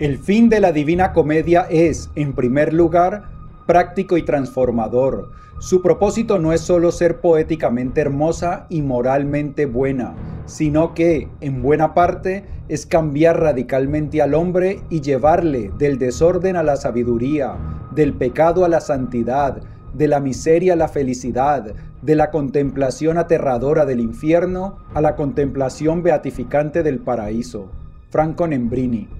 El fin de la Divina Comedia es, en primer lugar, práctico y transformador. Su propósito no es solo ser poéticamente hermosa y moralmente buena, sino que, en buena parte, es cambiar radicalmente al hombre y llevarle del desorden a la sabiduría, del pecado a la santidad, de la miseria a la felicidad, de la contemplación aterradora del infierno a la contemplación beatificante del paraíso. Franco Nembrini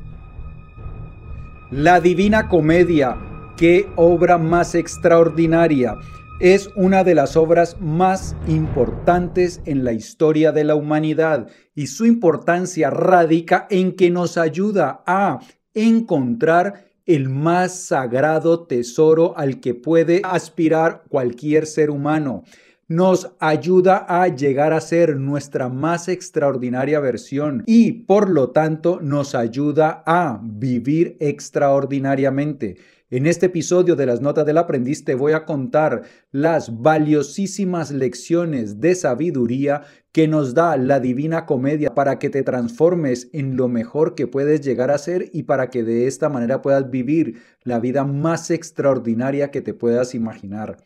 la Divina Comedia, qué obra más extraordinaria. Es una de las obras más importantes en la historia de la humanidad y su importancia radica en que nos ayuda a encontrar el más sagrado tesoro al que puede aspirar cualquier ser humano nos ayuda a llegar a ser nuestra más extraordinaria versión y por lo tanto nos ayuda a vivir extraordinariamente. En este episodio de las Notas del Aprendiz te voy a contar las valiosísimas lecciones de sabiduría que nos da la Divina Comedia para que te transformes en lo mejor que puedes llegar a ser y para que de esta manera puedas vivir la vida más extraordinaria que te puedas imaginar.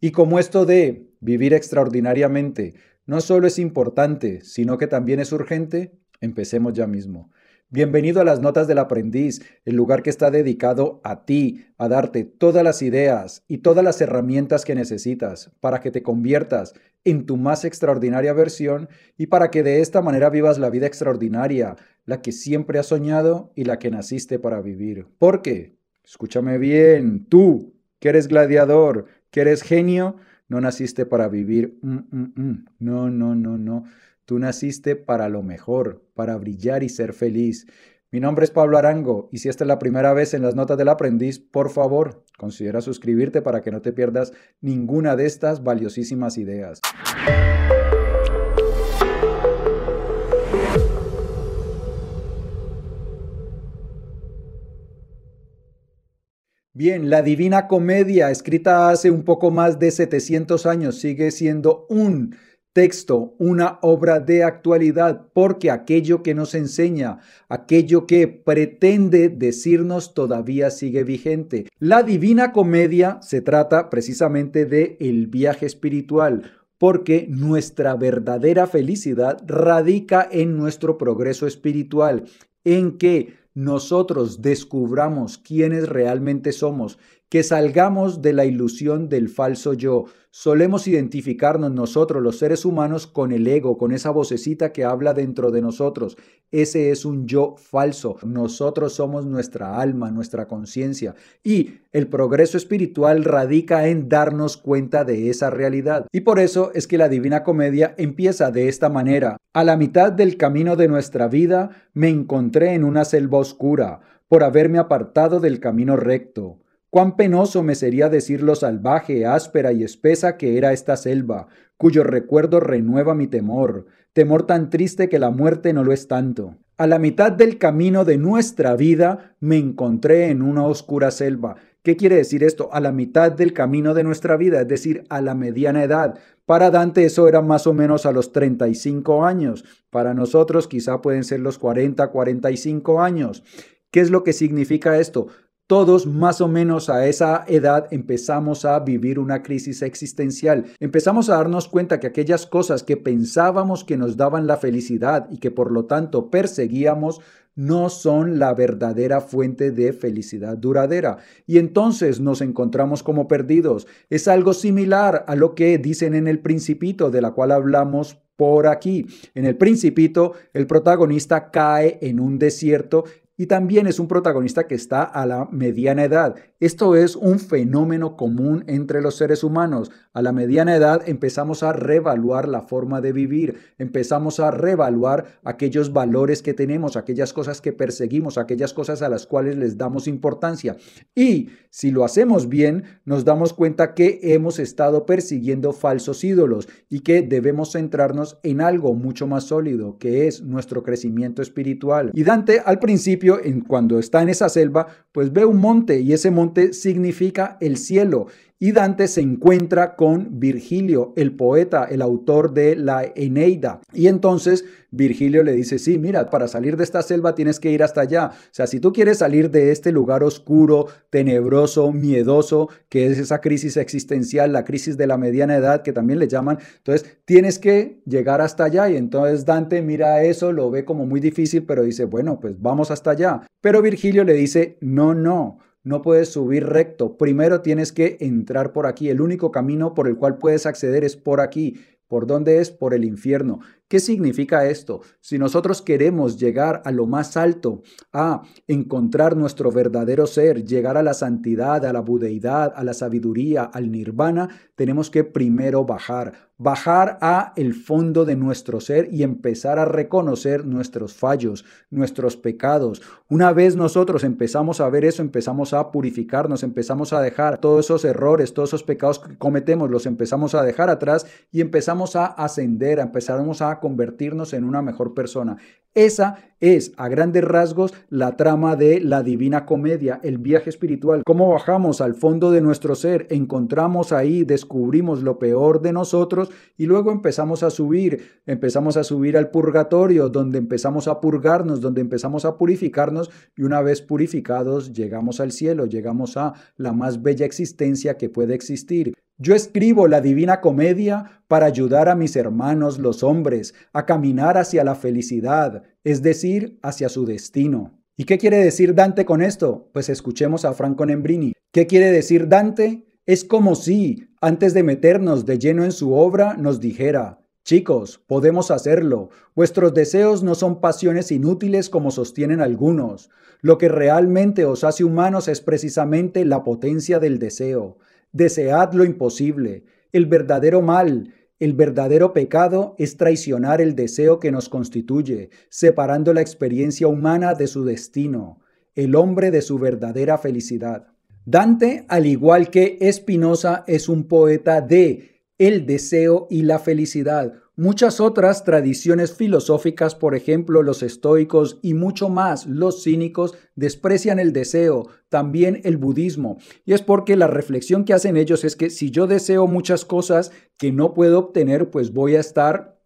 Y como esto de vivir extraordinariamente no solo es importante, sino que también es urgente, empecemos ya mismo. Bienvenido a las Notas del Aprendiz, el lugar que está dedicado a ti, a darte todas las ideas y todas las herramientas que necesitas para que te conviertas en tu más extraordinaria versión y para que de esta manera vivas la vida extraordinaria, la que siempre has soñado y la que naciste para vivir. Porque, escúchame bien, tú, que eres gladiador, que eres genio, no naciste para vivir. Mm, mm, mm. No, no, no, no. Tú naciste para lo mejor, para brillar y ser feliz. Mi nombre es Pablo Arango y si esta es la primera vez en las notas del aprendiz, por favor, considera suscribirte para que no te pierdas ninguna de estas valiosísimas ideas. Bien, la Divina Comedia, escrita hace un poco más de 700 años, sigue siendo un texto, una obra de actualidad, porque aquello que nos enseña, aquello que pretende decirnos todavía sigue vigente. La Divina Comedia se trata precisamente de el viaje espiritual, porque nuestra verdadera felicidad radica en nuestro progreso espiritual, en que nosotros descubramos quiénes realmente somos, que salgamos de la ilusión del falso yo. Solemos identificarnos nosotros los seres humanos con el ego, con esa vocecita que habla dentro de nosotros. Ese es un yo falso. Nosotros somos nuestra alma, nuestra conciencia. Y el progreso espiritual radica en darnos cuenta de esa realidad. Y por eso es que la Divina Comedia empieza de esta manera. A la mitad del camino de nuestra vida me encontré en una selva oscura por haberme apartado del camino recto. Cuán penoso me sería decir lo salvaje, áspera y espesa que era esta selva, cuyo recuerdo renueva mi temor, temor tan triste que la muerte no lo es tanto. A la mitad del camino de nuestra vida me encontré en una oscura selva. ¿Qué quiere decir esto? A la mitad del camino de nuestra vida, es decir, a la mediana edad. Para Dante eso era más o menos a los 35 años. Para nosotros quizá pueden ser los 40, 45 años. ¿Qué es lo que significa esto? Todos más o menos a esa edad empezamos a vivir una crisis existencial. Empezamos a darnos cuenta que aquellas cosas que pensábamos que nos daban la felicidad y que por lo tanto perseguíamos no son la verdadera fuente de felicidad duradera. Y entonces nos encontramos como perdidos. Es algo similar a lo que dicen en el principito de la cual hablamos por aquí. En el principito, el protagonista cae en un desierto y también es un protagonista que está a la mediana edad. Esto es un fenómeno común entre los seres humanos. A la mediana edad empezamos a reevaluar la forma de vivir, empezamos a reevaluar aquellos valores que tenemos, aquellas cosas que perseguimos, aquellas cosas a las cuales les damos importancia. Y si lo hacemos bien, nos damos cuenta que hemos estado persiguiendo falsos ídolos y que debemos centrarnos en algo mucho más sólido, que es nuestro crecimiento espiritual. Y Dante al principio en, cuando está en esa selva, pues ve un monte y ese monte significa el cielo. Y Dante se encuentra con Virgilio, el poeta, el autor de la Eneida. Y entonces Virgilio le dice, sí, mira, para salir de esta selva tienes que ir hasta allá. O sea, si tú quieres salir de este lugar oscuro, tenebroso, miedoso, que es esa crisis existencial, la crisis de la mediana edad, que también le llaman, entonces tienes que llegar hasta allá. Y entonces Dante mira eso, lo ve como muy difícil, pero dice, bueno, pues vamos hasta allá. Pero Virgilio le dice, no, no no puedes subir recto. Primero tienes que entrar por aquí. El único camino por el cual puedes acceder es por aquí. ¿Por dónde es? Por el infierno. ¿Qué significa esto? Si nosotros queremos llegar a lo más alto, a encontrar nuestro verdadero ser, llegar a la santidad, a la budeidad, a la sabiduría, al nirvana, tenemos que primero bajar, bajar a el fondo de nuestro ser y empezar a reconocer nuestros fallos, nuestros pecados. Una vez nosotros empezamos a ver eso, empezamos a purificarnos, empezamos a dejar todos esos errores, todos esos pecados que cometemos, los empezamos a dejar atrás y empezamos a ascender, empezamos a convertirnos en una mejor persona. Esa es, a grandes rasgos, la trama de la Divina Comedia, el viaje espiritual. Cómo bajamos al fondo de nuestro ser, encontramos ahí, descubrimos lo peor de nosotros y luego empezamos a subir, empezamos a subir al purgatorio, donde empezamos a purgarnos, donde empezamos a purificarnos y una vez purificados llegamos al cielo, llegamos a la más bella existencia que puede existir. Yo escribo la divina comedia para ayudar a mis hermanos los hombres a caminar hacia la felicidad, es decir, hacia su destino. ¿Y qué quiere decir Dante con esto? Pues escuchemos a Franco Nembrini. ¿Qué quiere decir Dante? Es como si, antes de meternos de lleno en su obra, nos dijera, Chicos, podemos hacerlo. Vuestros deseos no son pasiones inútiles como sostienen algunos. Lo que realmente os hace humanos es precisamente la potencia del deseo. Desead lo imposible. El verdadero mal, el verdadero pecado es traicionar el deseo que nos constituye, separando la experiencia humana de su destino, el hombre de su verdadera felicidad. Dante, al igual que Espinosa, es un poeta de el deseo y la felicidad, Muchas otras tradiciones filosóficas, por ejemplo los estoicos y mucho más los cínicos, desprecian el deseo, también el budismo. Y es porque la reflexión que hacen ellos es que si yo deseo muchas cosas que no puedo obtener, pues voy a estar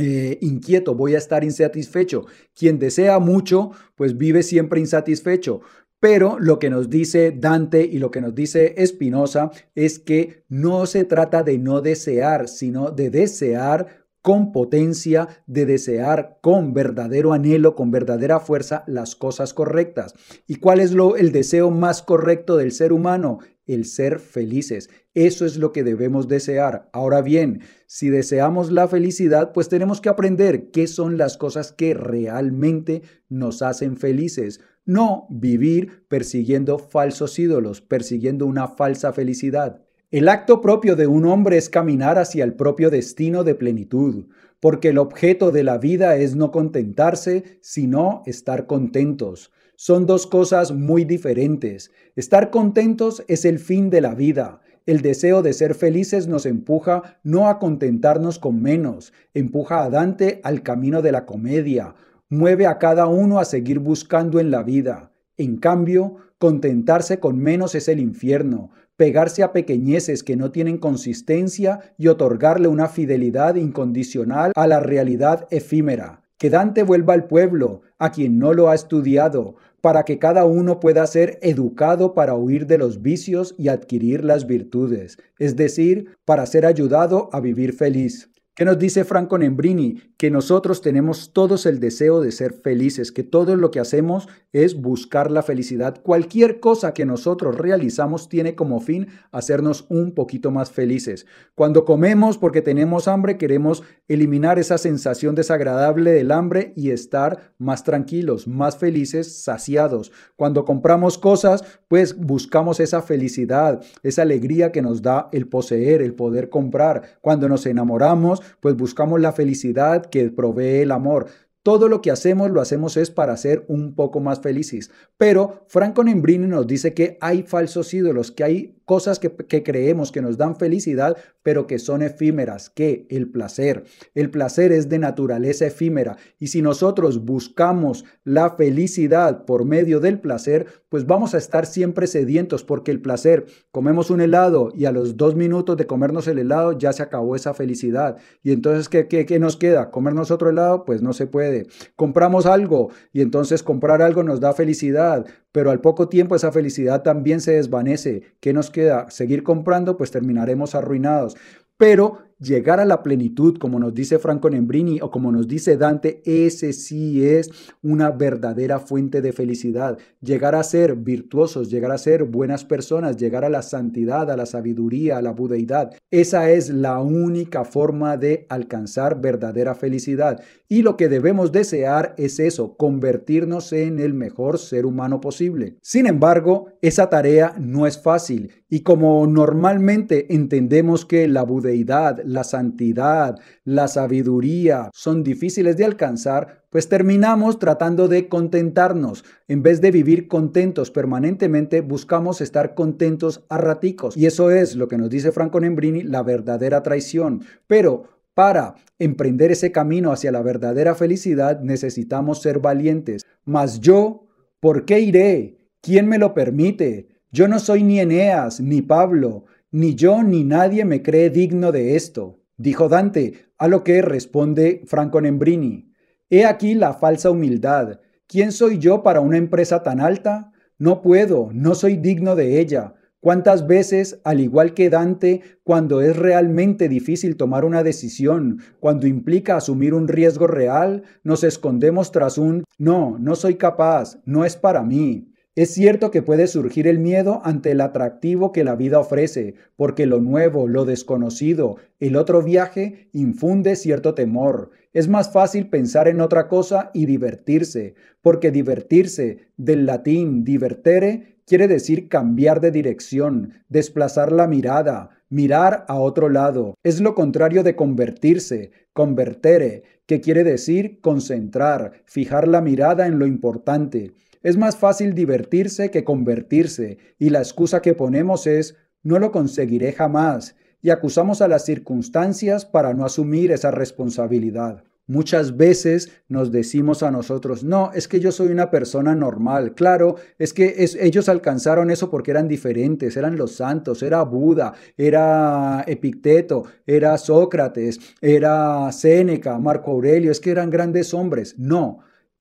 eh, inquieto, voy a estar insatisfecho. Quien desea mucho, pues vive siempre insatisfecho. Pero lo que nos dice Dante y lo que nos dice Spinoza es que no se trata de no desear, sino de desear con potencia, de desear con verdadero anhelo, con verdadera fuerza las cosas correctas. ¿Y cuál es lo, el deseo más correcto del ser humano? El ser felices. Eso es lo que debemos desear. Ahora bien, si deseamos la felicidad, pues tenemos que aprender qué son las cosas que realmente nos hacen felices. No vivir persiguiendo falsos ídolos, persiguiendo una falsa felicidad. El acto propio de un hombre es caminar hacia el propio destino de plenitud, porque el objeto de la vida es no contentarse, sino estar contentos. Son dos cosas muy diferentes. Estar contentos es el fin de la vida. El deseo de ser felices nos empuja no a contentarnos con menos, empuja a Dante al camino de la comedia, mueve a cada uno a seguir buscando en la vida. En cambio, contentarse con menos es el infierno, pegarse a pequeñeces que no tienen consistencia y otorgarle una fidelidad incondicional a la realidad efímera. Que Dante vuelva al pueblo, a quien no lo ha estudiado, para que cada uno pueda ser educado para huir de los vicios y adquirir las virtudes, es decir, para ser ayudado a vivir feliz. ¿Qué nos dice Franco Nembrini? Que nosotros tenemos todos el deseo de ser felices, que todo lo que hacemos es buscar la felicidad. Cualquier cosa que nosotros realizamos tiene como fin hacernos un poquito más felices. Cuando comemos porque tenemos hambre, queremos eliminar esa sensación desagradable del hambre y estar más tranquilos, más felices, saciados. Cuando compramos cosas, pues buscamos esa felicidad, esa alegría que nos da el poseer, el poder comprar. Cuando nos enamoramos, pues buscamos la felicidad que provee el amor. Todo lo que hacemos lo hacemos es para ser un poco más felices. Pero Franco Nembrini nos dice que hay falsos ídolos, que hay cosas que, que creemos que nos dan felicidad, pero que son efímeras, que el placer. El placer es de naturaleza efímera y si nosotros buscamos la felicidad por medio del placer, pues vamos a estar siempre sedientos porque el placer, comemos un helado y a los dos minutos de comernos el helado ya se acabó esa felicidad. Y entonces, ¿qué, qué, qué nos queda? ¿Comernos otro helado? Pues no se puede. Compramos algo y entonces comprar algo nos da felicidad, pero al poco tiempo esa felicidad también se desvanece. ¿Qué nos queda? Seguir comprando, pues terminaremos arruinados. Pero llegar a la plenitud, como nos dice Franco Nembrini o como nos dice Dante, ese sí es una verdadera fuente de felicidad. Llegar a ser virtuosos, llegar a ser buenas personas, llegar a la santidad, a la sabiduría, a la budeidad. Esa es la única forma de alcanzar verdadera felicidad. Y lo que debemos desear es eso, convertirnos en el mejor ser humano posible. Sin embargo, esa tarea no es fácil. Y como normalmente entendemos que la budeidad, la santidad, la sabiduría son difíciles de alcanzar, pues terminamos tratando de contentarnos. En vez de vivir contentos permanentemente, buscamos estar contentos a raticos. Y eso es lo que nos dice Franco Nembrini, la verdadera traición. Pero para emprender ese camino hacia la verdadera felicidad necesitamos ser valientes. Mas yo, ¿por qué iré? ¿Quién me lo permite? Yo no soy ni Eneas, ni Pablo, ni yo ni nadie me cree digno de esto, dijo Dante, a lo que responde Franco Nembrini. He aquí la falsa humildad. ¿Quién soy yo para una empresa tan alta? No puedo, no soy digno de ella. ¿Cuántas veces, al igual que Dante, cuando es realmente difícil tomar una decisión, cuando implica asumir un riesgo real, nos escondemos tras un no, no soy capaz, no es para mí? Es cierto que puede surgir el miedo ante el atractivo que la vida ofrece, porque lo nuevo, lo desconocido, el otro viaje infunde cierto temor. Es más fácil pensar en otra cosa y divertirse, porque divertirse, del latín divertere, quiere decir cambiar de dirección, desplazar la mirada, mirar a otro lado. Es lo contrario de convertirse, convertere, que quiere decir concentrar, fijar la mirada en lo importante. Es más fácil divertirse que convertirse, y la excusa que ponemos es no lo conseguiré jamás, y acusamos a las circunstancias para no asumir esa responsabilidad. Muchas veces nos decimos a nosotros, no, es que yo soy una persona normal. Claro, es que ellos alcanzaron eso porque eran diferentes, eran los santos, era Buda, era Epicteto, era Sócrates, era Séneca, Marco Aurelio, es que eran grandes hombres. No,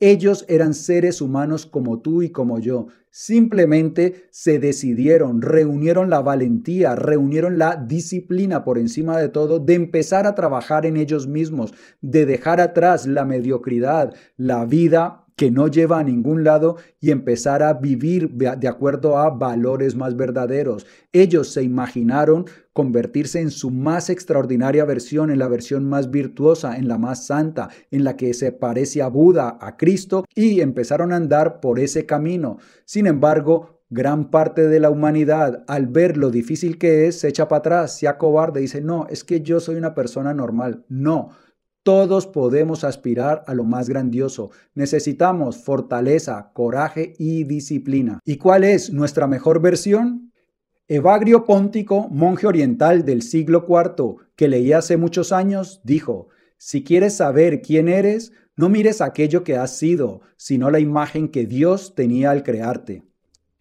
ellos eran seres humanos como tú y como yo. Simplemente se decidieron, reunieron la valentía, reunieron la disciplina por encima de todo de empezar a trabajar en ellos mismos, de dejar atrás la mediocridad, la vida que no lleva a ningún lado y empezar a vivir de acuerdo a valores más verdaderos. Ellos se imaginaron convertirse en su más extraordinaria versión, en la versión más virtuosa, en la más santa, en la que se parece a Buda, a Cristo, y empezaron a andar por ese camino. Sin embargo, gran parte de la humanidad, al ver lo difícil que es, se echa para atrás, se acobarde, dice, no, es que yo soy una persona normal. No, todos podemos aspirar a lo más grandioso. Necesitamos fortaleza, coraje y disciplina. ¿Y cuál es nuestra mejor versión? Evagrio Póntico, monje oriental del siglo IV, que leí hace muchos años, dijo, si quieres saber quién eres, no mires aquello que has sido, sino la imagen que Dios tenía al crearte.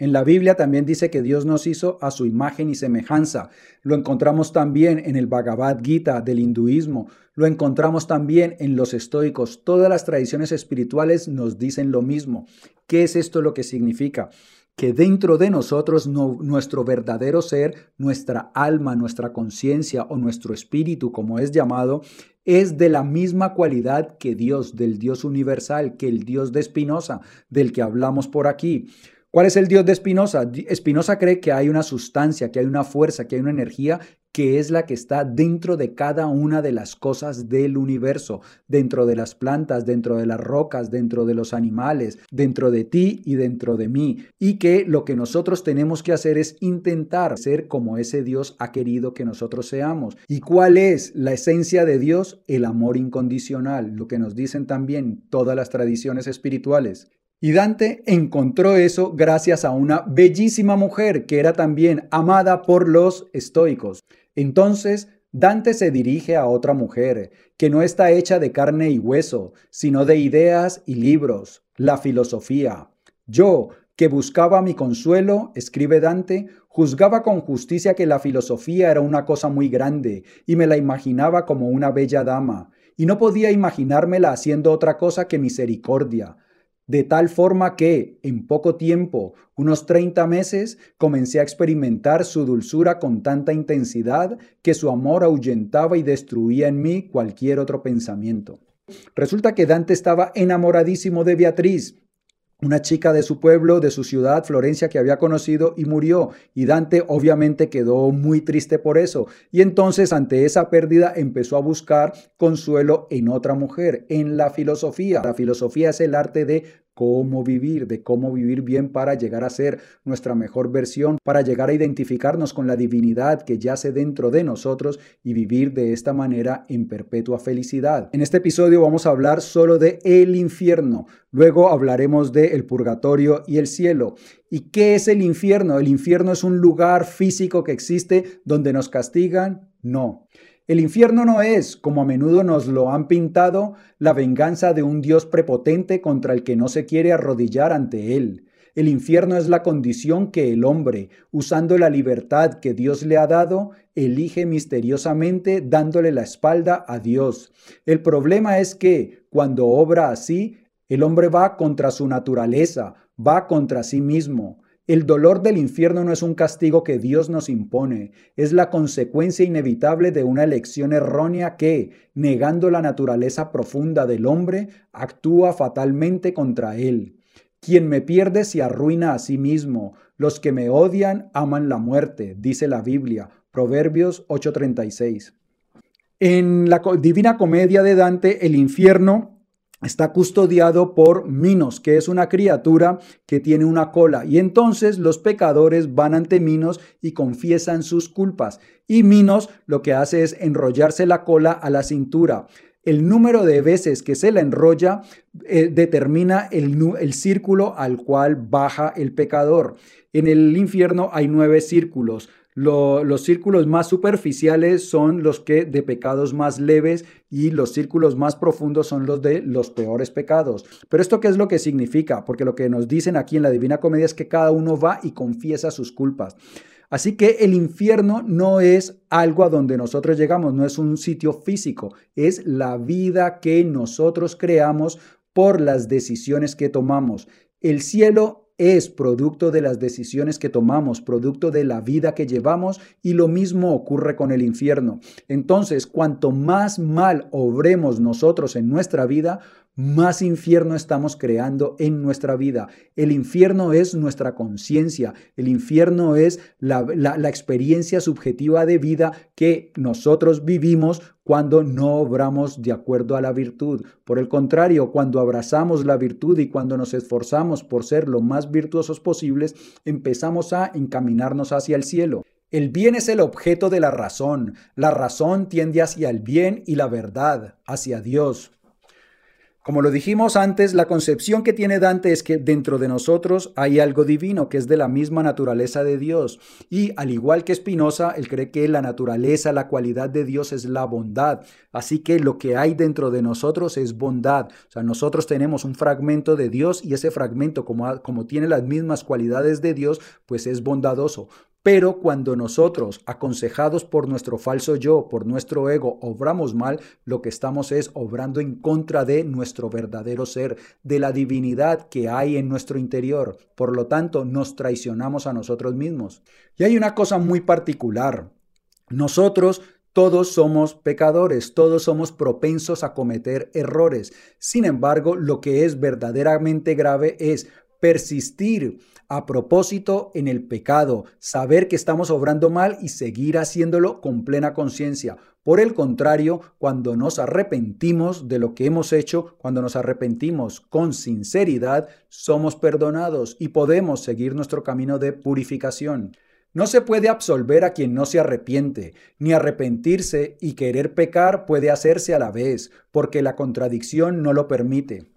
En la Biblia también dice que Dios nos hizo a su imagen y semejanza. Lo encontramos también en el Bhagavad Gita del hinduismo. Lo encontramos también en los estoicos. Todas las tradiciones espirituales nos dicen lo mismo. ¿Qué es esto lo que significa? que dentro de nosotros nuestro verdadero ser, nuestra alma, nuestra conciencia o nuestro espíritu, como es llamado, es de la misma cualidad que Dios, del Dios universal, que el Dios de Espinosa, del que hablamos por aquí. ¿Cuál es el Dios de Spinoza? Spinoza cree que hay una sustancia, que hay una fuerza, que hay una energía que es la que está dentro de cada una de las cosas del universo, dentro de las plantas, dentro de las rocas, dentro de los animales, dentro de ti y dentro de mí, y que lo que nosotros tenemos que hacer es intentar ser como ese Dios ha querido que nosotros seamos. ¿Y cuál es la esencia de Dios? El amor incondicional, lo que nos dicen también todas las tradiciones espirituales. Y Dante encontró eso gracias a una bellísima mujer que era también amada por los estoicos. Entonces, Dante se dirige a otra mujer, que no está hecha de carne y hueso, sino de ideas y libros, la filosofía. Yo, que buscaba mi consuelo, escribe Dante, juzgaba con justicia que la filosofía era una cosa muy grande, y me la imaginaba como una bella dama, y no podía imaginármela haciendo otra cosa que misericordia, de tal forma que, en poco tiempo, unos 30 meses, comencé a experimentar su dulzura con tanta intensidad que su amor ahuyentaba y destruía en mí cualquier otro pensamiento. Resulta que Dante estaba enamoradísimo de Beatriz, una chica de su pueblo, de su ciudad, Florencia, que había conocido y murió. Y Dante obviamente quedó muy triste por eso. Y entonces ante esa pérdida empezó a buscar consuelo en otra mujer, en la filosofía. La filosofía es el arte de cómo vivir, de cómo vivir bien para llegar a ser nuestra mejor versión, para llegar a identificarnos con la divinidad que yace dentro de nosotros y vivir de esta manera en perpetua felicidad. En este episodio vamos a hablar solo de el infierno, luego hablaremos de el purgatorio y el cielo. ¿Y qué es el infierno? El infierno es un lugar físico que existe donde nos castigan? No. El infierno no es, como a menudo nos lo han pintado, la venganza de un Dios prepotente contra el que no se quiere arrodillar ante él. El infierno es la condición que el hombre, usando la libertad que Dios le ha dado, elige misteriosamente dándole la espalda a Dios. El problema es que, cuando obra así, el hombre va contra su naturaleza, va contra sí mismo. El dolor del infierno no es un castigo que Dios nos impone, es la consecuencia inevitable de una elección errónea que, negando la naturaleza profunda del hombre, actúa fatalmente contra él. Quien me pierde se arruina a sí mismo, los que me odian aman la muerte, dice la Biblia, Proverbios 8:36. En la Divina Comedia de Dante, el infierno está custodiado por Minos, que es una criatura que tiene una cola. Y entonces los pecadores van ante Minos y confiesan sus culpas. Y Minos lo que hace es enrollarse la cola a la cintura. El número de veces que se la enrolla eh, determina el, el círculo al cual baja el pecador. En el infierno hay nueve círculos los círculos más superficiales son los que de pecados más leves y los círculos más profundos son los de los peores pecados. Pero esto qué es lo que significa? Porque lo que nos dicen aquí en la Divina Comedia es que cada uno va y confiesa sus culpas. Así que el infierno no es algo a donde nosotros llegamos, no es un sitio físico, es la vida que nosotros creamos por las decisiones que tomamos. El cielo es producto de las decisiones que tomamos, producto de la vida que llevamos y lo mismo ocurre con el infierno. Entonces, cuanto más mal obremos nosotros en nuestra vida, más infierno estamos creando en nuestra vida. El infierno es nuestra conciencia, el infierno es la, experiencia subjetiva de vida que nosotros vivimos cuando no obramos de acuerdo a la virtud. Por el contrario, cuando abrazamos la virtud y cuando nos esforzamos por ser lo más virtuosos posibles, empezamos a encaminarnos hacia el cielo. El bien es el objeto de la razón. La razón tiende hacia el bien y la verdad, hacia Dios. Como lo dijimos antes, la concepción que tiene Dante es que dentro de nosotros hay algo divino que es de la misma naturaleza de Dios. Y al igual que Spinoza, él cree que la naturaleza, la cualidad de Dios es la bondad. Así que lo que hay dentro de nosotros es bondad. O sea, nosotros tenemos un fragmento de Dios y ese fragmento, como, como tiene las mismas cualidades de Dios, pues es bondadoso. Pero cuando nosotros, aconsejados por nuestro falso yo, por nuestro ego, obramos mal, lo que estamos es obrando en contra de nuestro verdadero ser, de la divinidad que hay en nuestro interior. Por lo tanto, nos traicionamos a nosotros mismos. Y hay una cosa muy particular. Nosotros todos somos pecadores, todos somos propensos a cometer errores. Sin embargo, lo que es verdaderamente grave es persistir a propósito en el pecado, saber que estamos obrando mal y seguir haciéndolo con plena conciencia. Por el contrario, cuando nos arrepentimos de lo que hemos hecho, cuando nos arrepentimos con sinceridad, somos perdonados y podemos seguir nuestro camino de purificación. No se puede absolver a quien no se arrepiente, ni arrepentirse y querer pecar puede hacerse a la vez, porque la contradicción no lo permite.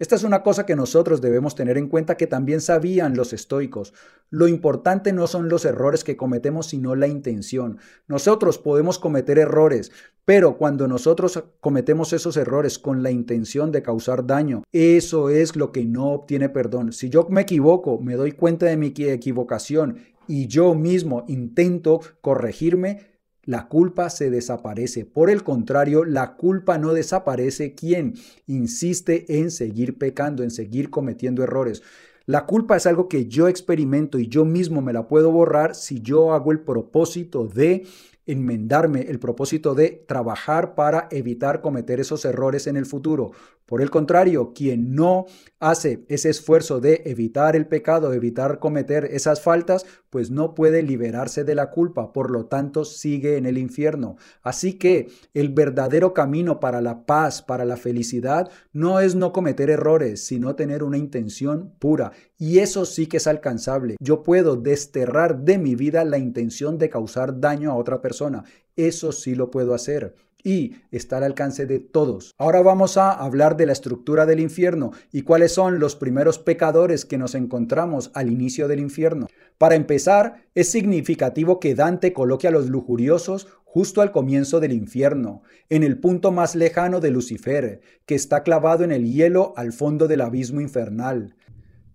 Esta es una cosa que nosotros debemos tener en cuenta que también sabían los estoicos. Lo importante no son los errores que cometemos, sino la intención. Nosotros podemos cometer errores, pero cuando nosotros cometemos esos errores con la intención de causar daño, eso es lo que no obtiene perdón. Si yo me equivoco, me doy cuenta de mi equivocación y yo mismo intento corregirme, la culpa se desaparece. Por el contrario, la culpa no desaparece quien insiste en seguir pecando, en seguir cometiendo errores. La culpa es algo que yo experimento y yo mismo me la puedo borrar si yo hago el propósito de enmendarme, el propósito de trabajar para evitar cometer esos errores en el futuro. Por el contrario, quien no hace ese esfuerzo de evitar el pecado, evitar cometer esas faltas, pues no puede liberarse de la culpa, por lo tanto sigue en el infierno. Así que el verdadero camino para la paz, para la felicidad, no es no cometer errores, sino tener una intención pura. Y eso sí que es alcanzable. Yo puedo desterrar de mi vida la intención de causar daño a otra persona. Eso sí lo puedo hacer y está al alcance de todos. Ahora vamos a hablar de la estructura del infierno y cuáles son los primeros pecadores que nos encontramos al inicio del infierno. Para empezar, es significativo que Dante coloque a los lujuriosos justo al comienzo del infierno, en el punto más lejano de Lucifer, que está clavado en el hielo al fondo del abismo infernal.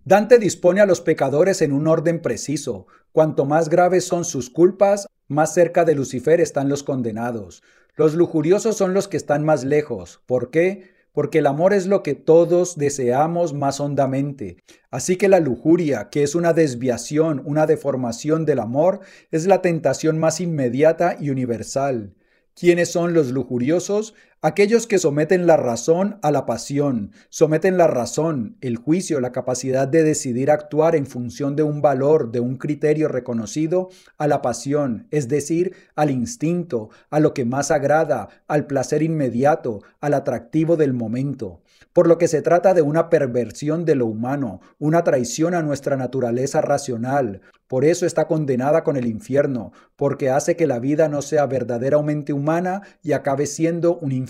Dante dispone a los pecadores en un orden preciso. Cuanto más graves son sus culpas, más cerca de Lucifer están los condenados. Los lujuriosos son los que están más lejos. ¿Por qué? Porque el amor es lo que todos deseamos más hondamente. Así que la lujuria, que es una desviación, una deformación del amor, es la tentación más inmediata y universal. ¿Quiénes son los lujuriosos? Aquellos que someten la razón a la pasión, someten la razón, el juicio, la capacidad de decidir actuar en función de un valor, de un criterio reconocido, a la pasión, es decir, al instinto, a lo que más agrada, al placer inmediato, al atractivo del momento. Por lo que se trata de una perversión de lo humano, una traición a nuestra naturaleza racional. Por eso está condenada con el infierno, porque hace que la vida no sea verdaderamente humana y acabe siendo un infierno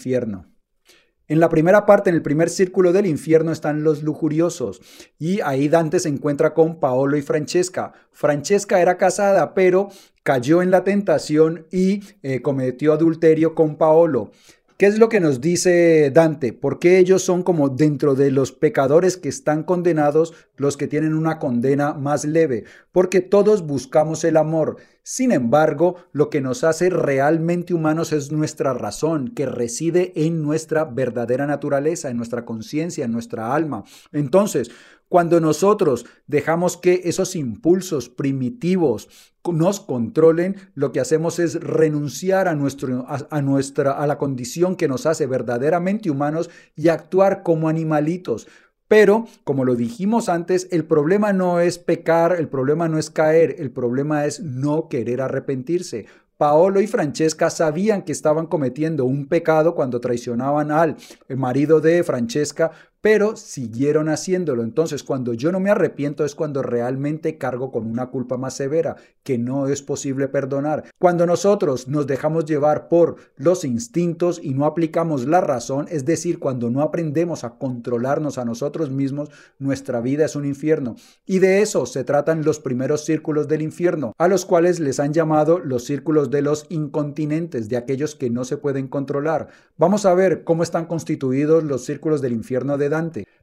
En la primera parte, en el primer círculo del infierno, están los lujuriosos. Y ahí Dante se encuentra con Paolo y Francesca. Francesca era casada, pero cayó en la tentación y eh, cometió adulterio con Paolo. ¿Qué es lo que nos dice Dante? ¿Por qué ellos son como dentro de los pecadores que están condenados los que tienen una condena más leve? Porque todos buscamos el amor. Sin embargo, lo que nos hace realmente humanos es nuestra razón, que reside en nuestra verdadera naturaleza, en nuestra conciencia, en nuestra alma. Entonces, cuando nosotros dejamos que esos impulsos primitivos nos controlen, lo que hacemos es renunciar a, nuestro, a, nuestra, a la condición que nos hace verdaderamente humanos y actuar como animalitos. Pero, como lo dijimos antes, el problema no es pecar, el problema no es caer, el problema es no querer arrepentirse. Paolo y Francesca sabían que estaban cometiendo un pecado cuando traicionaban al marido de Francesca, pero siguieron haciéndolo. Entonces, cuando yo no me arrepiento es cuando realmente cargo con una culpa más severa que no es posible perdonar. Cuando nosotros nos dejamos llevar por los instintos y no aplicamos la razón, es decir, cuando no aprendemos a controlarnos a nosotros mismos, nuestra vida es un infierno. Y de eso se tratan los primeros círculos del infierno, a los cuales les han llamado los círculos de los incontinentes, de aquellos que no se pueden controlar. Vamos a ver cómo están constituidos los círculos del infierno de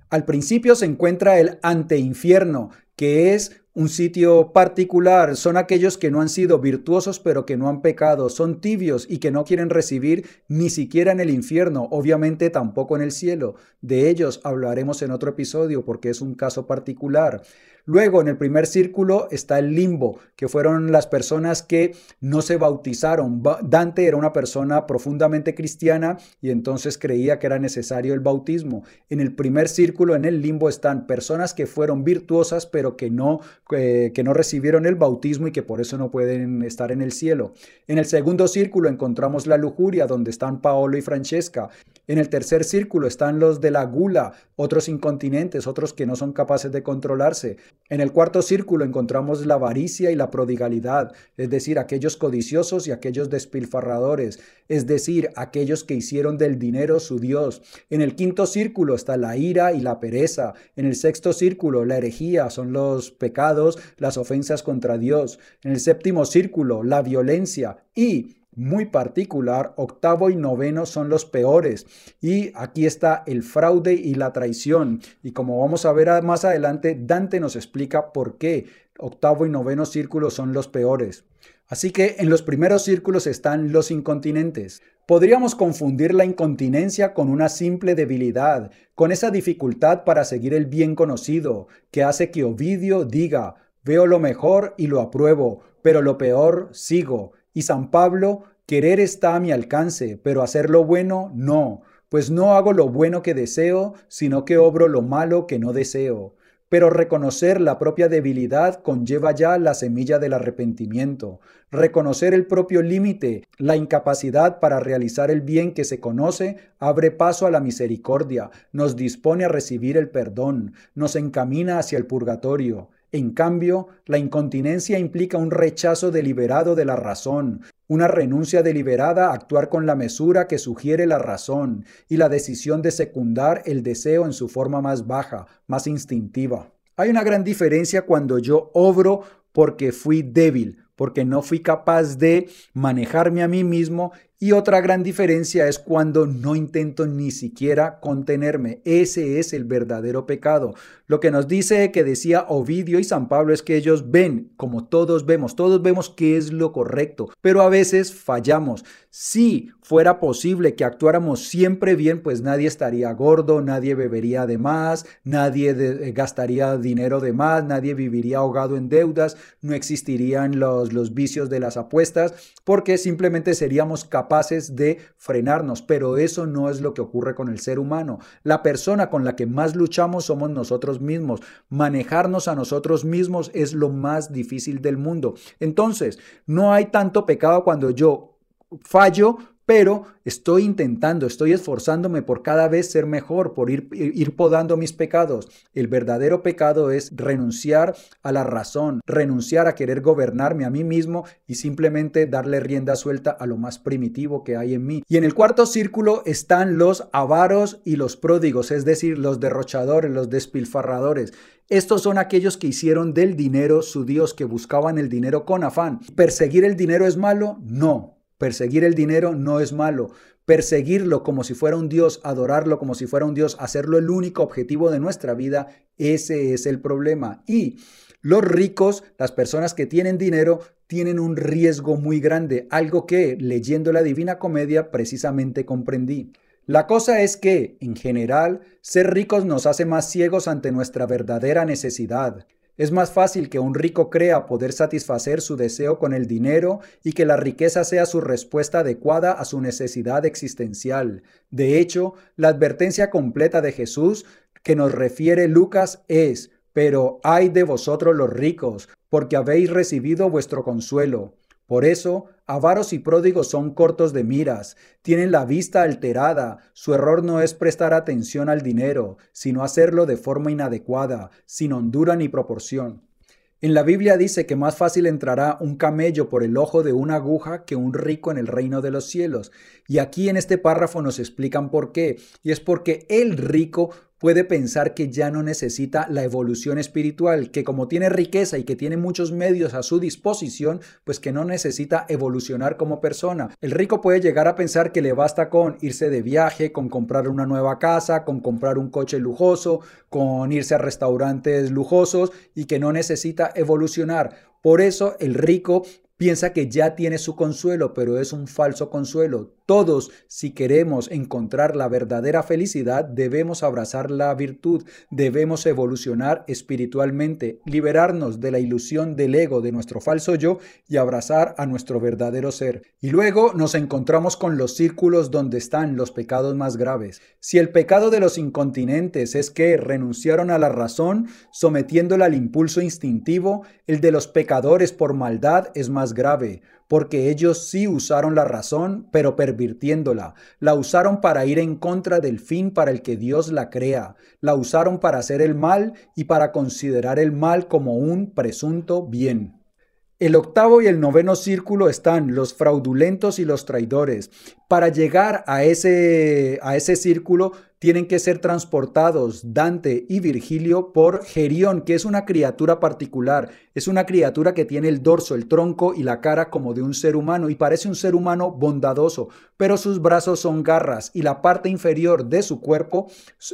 Al principio se encuentra el anteinfierno, que es un sitio particular, son aquellos que no han sido virtuosos pero que no han pecado, son tibios y que no quieren recibir ni siquiera en el infierno, obviamente tampoco en el cielo. De ellos hablaremos en otro episodio porque es un caso particular. Luego, en el primer círculo está el limbo, que fueron las personas que no se bautizaron. Dante era una persona profundamente cristiana y entonces creía que era necesario el bautismo. En el primer círculo, en el limbo, están personas que fueron virtuosas pero que no, eh, que no recibieron el bautismo y que por eso no pueden estar en el cielo. En el segundo círculo encontramos la lujuria, donde están Paolo y Francesca. En el tercer círculo están los de la gula, otros incontinentes, otros que no son capaces de controlarse. En el cuarto círculo encontramos la avaricia y la prodigalidad, es decir, aquellos codiciosos y aquellos despilfarradores, es decir, aquellos que hicieron del dinero su Dios. En el quinto círculo está la ira y la pereza. En el sexto círculo, la herejía, son los pecados, las ofensas contra Dios. En el séptimo círculo, la violencia y muy particular, octavo y noveno son los peores. Y aquí está el fraude y la traición. Y como vamos a ver más adelante, Dante nos explica por qué octavo y noveno círculos son los peores. Así que en los primeros círculos están los incontinentes. Podríamos confundir la incontinencia con una simple debilidad, con esa dificultad para seguir el bien conocido, que hace que Ovidio diga, veo lo mejor y lo apruebo, pero lo peor sigo. Y San Pablo, querer está a mi alcance, pero hacer lo bueno no, pues no hago lo bueno que deseo, sino que obro lo malo que no deseo. Pero reconocer la propia debilidad conlleva ya la semilla del arrepentimiento. Reconocer el propio límite, la incapacidad para realizar el bien que se conoce, abre paso a la misericordia, nos dispone a recibir el perdón, nos encamina hacia el purgatorio. En cambio, la incontinencia implica un rechazo deliberado de la razón, una renuncia deliberada a actuar con la mesura que sugiere la razón y la decisión de secundar el deseo en su forma más baja, más instintiva. Hay una gran diferencia cuando yo obro porque fui débil, porque no fui capaz de manejarme a mí mismo y otra gran diferencia es cuando no intento ni siquiera contenerme. Ese es el verdadero pecado. Lo que nos dice que decía Ovidio y San Pablo es que ellos ven, como todos vemos, todos vemos qué es lo correcto, pero a veces fallamos. Si fuera posible que actuáramos siempre bien, pues nadie estaría gordo, nadie bebería de más, nadie eh, gastaría dinero de más, nadie viviría ahogado en deudas, no existirían los, los vicios de las apuestas, porque simplemente seríamos capaces capaces de frenarnos, pero eso no es lo que ocurre con el ser humano. La persona con la que más luchamos somos nosotros mismos. Manejarnos a nosotros mismos es lo más difícil del mundo. Entonces, no hay tanto pecado cuando yo fallo, pero estoy intentando, estoy esforzándome por cada vez ser mejor, por ir, ir, podando mis pecados. El verdadero pecado es renunciar a la razón, renunciar a querer gobernarme a mí mismo y simplemente darle rienda suelta a lo más primitivo que hay en mí. Y en el cuarto círculo están los avaros y los pródigos, es decir, los derrochadores, los despilfarradores. Estos son aquellos que hicieron del dinero su Dios, que buscaban el dinero con afán. ¿Perseguir el dinero es malo? No. Perseguir el dinero no es malo. Perseguirlo como si fuera un Dios, adorarlo como si fuera un Dios, hacerlo el único objetivo de nuestra vida, ese es el problema. Y los ricos, las personas que tienen dinero, tienen un riesgo muy grande, algo que leyendo la Divina Comedia precisamente comprendí. La cosa es que, en general, ser ricos nos hace más ciegos ante nuestra verdadera necesidad. Es más fácil que un rico crea poder satisfacer su deseo con el dinero y que la riqueza sea su respuesta adecuada a su necesidad existencial. De hecho, la advertencia completa de Jesús que nos refiere Lucas es, pero ay de vosotros los ricos, porque habéis recibido vuestro consuelo. Por eso, avaros y pródigos son cortos de miras, tienen la vista alterada, su error no es prestar atención al dinero, sino hacerlo de forma inadecuada, sin hondura ni proporción. En la Biblia dice que más fácil entrará un camello por el ojo de una aguja que un rico en el reino de los cielos. Y aquí en este párrafo nos explican por qué. Y es porque el rico puede pensar que ya no necesita la evolución espiritual, que como tiene riqueza y que tiene muchos medios a su disposición, pues que no necesita evolucionar como persona. El rico puede llegar a pensar que le basta con irse de viaje, con comprar una nueva casa, con comprar un coche lujoso, con irse a restaurantes lujosos y que no necesita evolucionar. Por eso el rico piensa que ya tiene su consuelo, pero es un falso consuelo. Todos, si queremos encontrar la verdadera felicidad, debemos abrazar la virtud, debemos evolucionar espiritualmente, liberarnos de la ilusión del ego, de nuestro falso yo, y abrazar a nuestro verdadero ser. Y luego nos encontramos con los círculos donde están los pecados más graves. Si el pecado de los incontinentes es que renunciaron a la razón, sometiéndola al impulso instintivo, el de los pecadores por maldad es más grave, porque ellos sí usaron la razón, pero pervirtiéndola. La usaron para ir en contra del fin para el que Dios la crea. La usaron para hacer el mal y para considerar el mal como un presunto bien. El octavo y el noveno círculo están los fraudulentos y los traidores. Para llegar a ese, a ese círculo tienen que ser transportados Dante y Virgilio por Gerión, que es una criatura particular. Es una criatura que tiene el dorso, el tronco y la cara como de un ser humano y parece un ser humano bondadoso, pero sus brazos son garras y la parte inferior de su cuerpo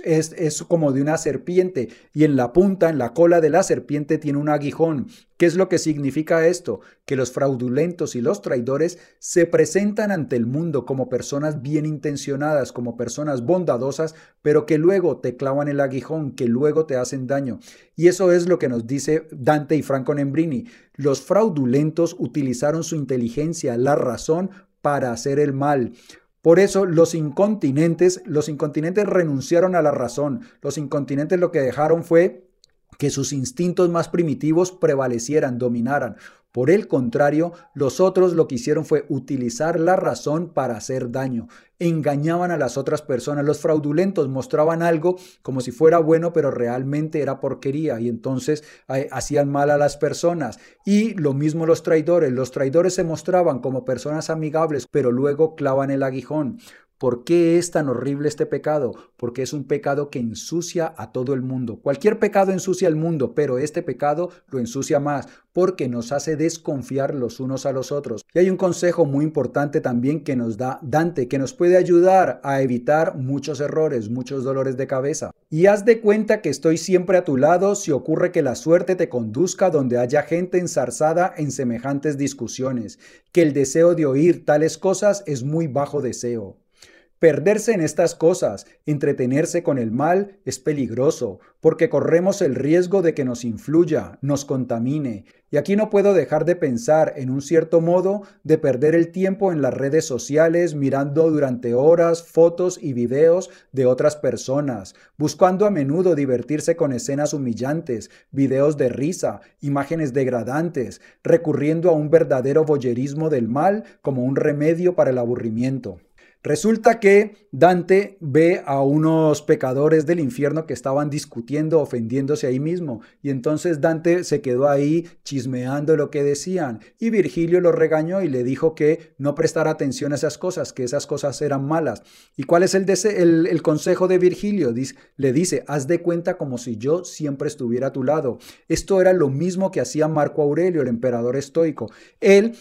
es, es como de una serpiente y en la punta, en la cola de la serpiente tiene un aguijón. ¿Qué es lo que significa esto? Que los fraudulentos y los traidores se presentan ante el mundo como personas bien intencionadas, como personas bondadosas, pero que luego te clavan el aguijón, que luego te hacen daño. Y eso es lo que nos dice Dante y Franco Nembrini. Los fraudulentos utilizaron su inteligencia, la razón, para hacer el mal. Por eso los incontinentes, los incontinentes renunciaron a la razón. Los incontinentes lo que dejaron fue que sus instintos más primitivos prevalecieran, dominaran. Por el contrario, los otros lo que hicieron fue utilizar la razón para hacer daño. Engañaban a las otras personas. Los fraudulentos mostraban algo como si fuera bueno, pero realmente era porquería y entonces eh, hacían mal a las personas. Y lo mismo los traidores. Los traidores se mostraban como personas amigables, pero luego clavan el aguijón. ¿Por qué es tan horrible este pecado? Porque es un pecado que ensucia a todo el mundo. Cualquier pecado ensucia al mundo, pero este pecado lo ensucia más porque nos hace desconfiar los unos a los otros. Y hay un consejo muy importante también que nos da Dante, que nos puede ayudar a evitar muchos errores, muchos dolores de cabeza. Y haz de cuenta que estoy siempre a tu lado si ocurre que la suerte te conduzca donde haya gente ensarzada en semejantes discusiones, que el deseo de oír tales cosas es muy bajo deseo. Perderse en estas cosas, entretenerse con el mal, es peligroso, porque corremos el riesgo de que nos influya, nos contamine. Y aquí no puedo dejar de pensar, en un cierto modo, de perder el tiempo en las redes sociales mirando durante horas fotos y videos de otras personas, buscando a menudo divertirse con escenas humillantes, videos de risa, imágenes degradantes, recurriendo a un verdadero boyerismo del mal como un remedio para el aburrimiento. Resulta que Dante ve a unos pecadores del infierno que estaban discutiendo, ofendiéndose ahí mismo, y entonces Dante se quedó ahí chismeando lo que decían, y Virgilio lo regañó y le dijo que no prestara atención a esas cosas, que esas cosas eran malas. ¿Y cuál es el, consejo de Virgilio? le dice, haz de cuenta como si yo siempre estuviera a tu lado. Esto era lo mismo que hacía Marco Aurelio, el emperador estoico. Él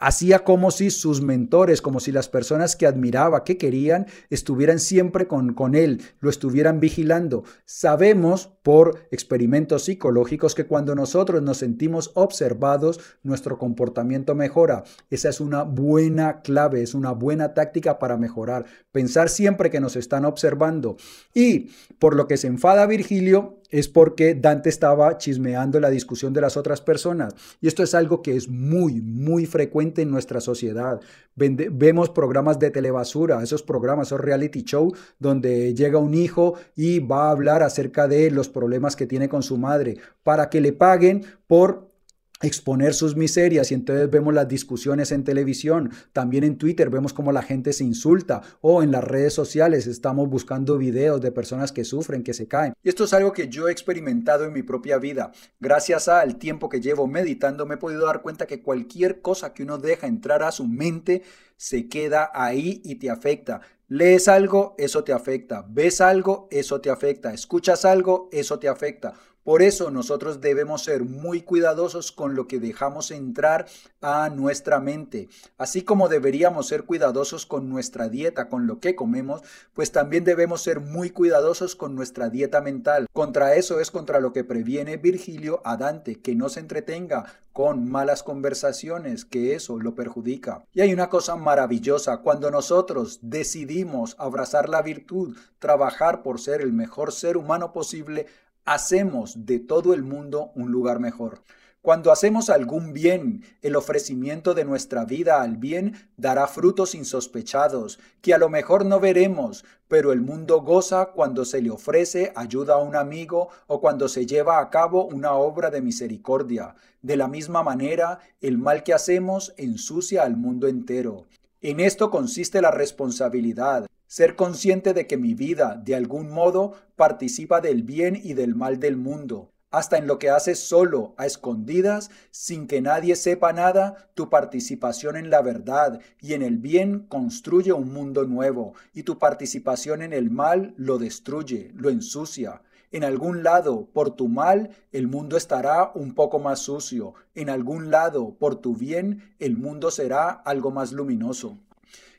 hacía como si sus mentores, como si las personas que miraba, que querían, estuvieran siempre con, con él, lo estuvieran vigilando. Sabemos por experimentos psicológicos que cuando nosotros nos sentimos observados, nuestro comportamiento mejora. Esa es una buena clave, es una buena táctica para mejorar. Pensar siempre que nos están observando. Y por lo que se enfada Virgilio, es porque Dante estaba chismeando la discusión de las otras personas. Y esto es algo que es muy, muy frecuente en nuestra sociedad. vemos programas de telebasura, esos programas, esos reality show, donde llega un hijo y va a hablar acerca de los problemas que tiene con su madre, para que le paguen por exponer sus miserias y entonces vemos las discusiones en televisión, también en Twitter vemos cómo la gente se insulta o en las redes sociales estamos buscando videos de personas que sufren, que se caen. Esto es algo que yo he experimentado en mi propia vida. Gracias al tiempo que llevo meditando me he podido dar cuenta que cualquier cosa que uno deja entrar a su mente se queda ahí y te afecta. Lees algo, eso te afecta. Ves algo, eso te afecta. Escuchas algo, eso te afecta. Por eso nosotros debemos ser muy cuidadosos con lo que dejamos entrar a nuestra mente. Así como deberíamos ser cuidadosos con nuestra dieta, con lo que comemos, pues también debemos ser muy cuidadosos con nuestra dieta mental. Contra eso es contra lo que previene Virgilio a Dante, que no se entretenga con malas conversaciones, que eso lo perjudica. Y hay una cosa maravillosa, cuando nosotros decidimos abrazar la virtud, trabajar por ser el mejor ser humano posible, hacemos de todo el mundo un lugar mejor. Cuando hacemos algún bien, el ofrecimiento de nuestra vida al bien dará frutos insospechados, que a lo mejor no veremos, pero el mundo goza cuando se le ofrece ayuda a un amigo o cuando se lleva a cabo una obra de misericordia. De la misma manera, el mal que hacemos ensucia al mundo entero. En esto consiste la responsabilidad, ser consciente de que mi vida, de algún modo, participa del bien y del mal del mundo hasta en lo que haces solo, a escondidas, sin que nadie sepa nada, tu participación en la verdad y en el bien construye un mundo nuevo, y tu participación en el mal lo destruye, lo ensucia. En algún lado, por tu mal, el mundo estará un poco más sucio. En algún lado, por tu bien, el mundo será algo más luminoso.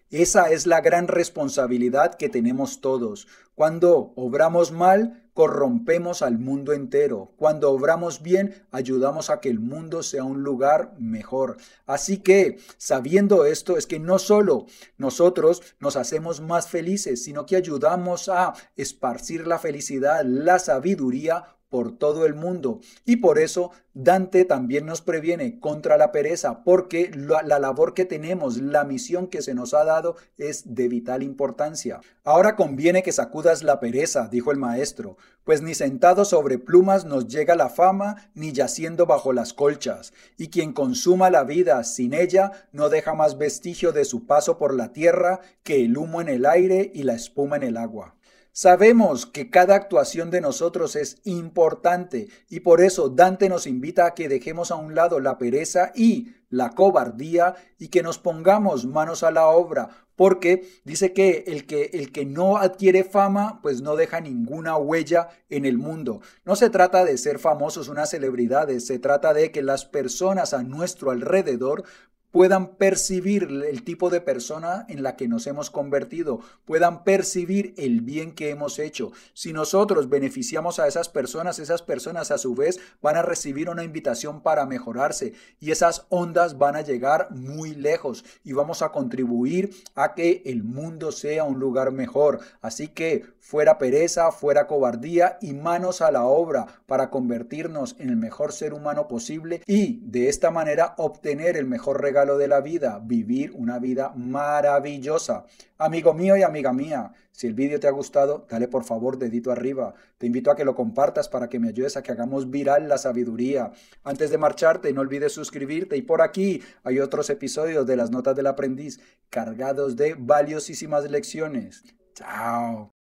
Esa es la gran responsabilidad que tenemos todos. Cuando obramos mal, corrompemos al mundo entero. Cuando obramos bien, ayudamos a que el mundo sea un lugar mejor. Así que, sabiendo esto, es que no solo nosotros nos hacemos más felices, sino que ayudamos a esparcir la felicidad, la sabiduría por todo el mundo. Y por eso Dante también nos previene contra la pereza, porque la, labor que tenemos, la misión que se nos ha dado es de vital importancia. Ahora conviene que sacudas la pereza, dijo el maestro, pues ni sentado sobre plumas nos llega la fama, ni yaciendo bajo las colchas, y quien consuma la vida sin ella no deja más vestigio de su paso por la tierra que el humo en el aire y la espuma en el agua. Sabemos que cada actuación de nosotros es importante y por eso Dante nos invita a que dejemos a un lado la pereza y la cobardía y que nos pongamos manos a la obra, porque dice que el que el que no adquiere fama, pues no deja ninguna huella en el mundo. No se trata de ser famosos, unas celebridades, se trata de que las personas a nuestro alrededor puedan percibir el tipo de persona en la que nos hemos convertido, puedan percibir el bien que hemos hecho. Si nosotros beneficiamos a esas personas, esas personas a su vez van a recibir una invitación para mejorarse y esas ondas van a llegar muy lejos y vamos a contribuir a que el mundo sea un lugar mejor. Así que fuera pereza, fuera cobardía y manos a la obra para convertirnos en el mejor ser humano posible y de esta manera obtener el mejor regalo de la vida, vivir una vida maravillosa. Amigo mío y amiga mía, si el vídeo te ha gustado, dale por favor dedito arriba. Te invito a que lo compartas para que me ayudes a que hagamos viral la sabiduría. Antes de marcharte, no olvides suscribirte y por aquí hay otros episodios de las notas del aprendiz cargados de valiosísimas lecciones. Chao.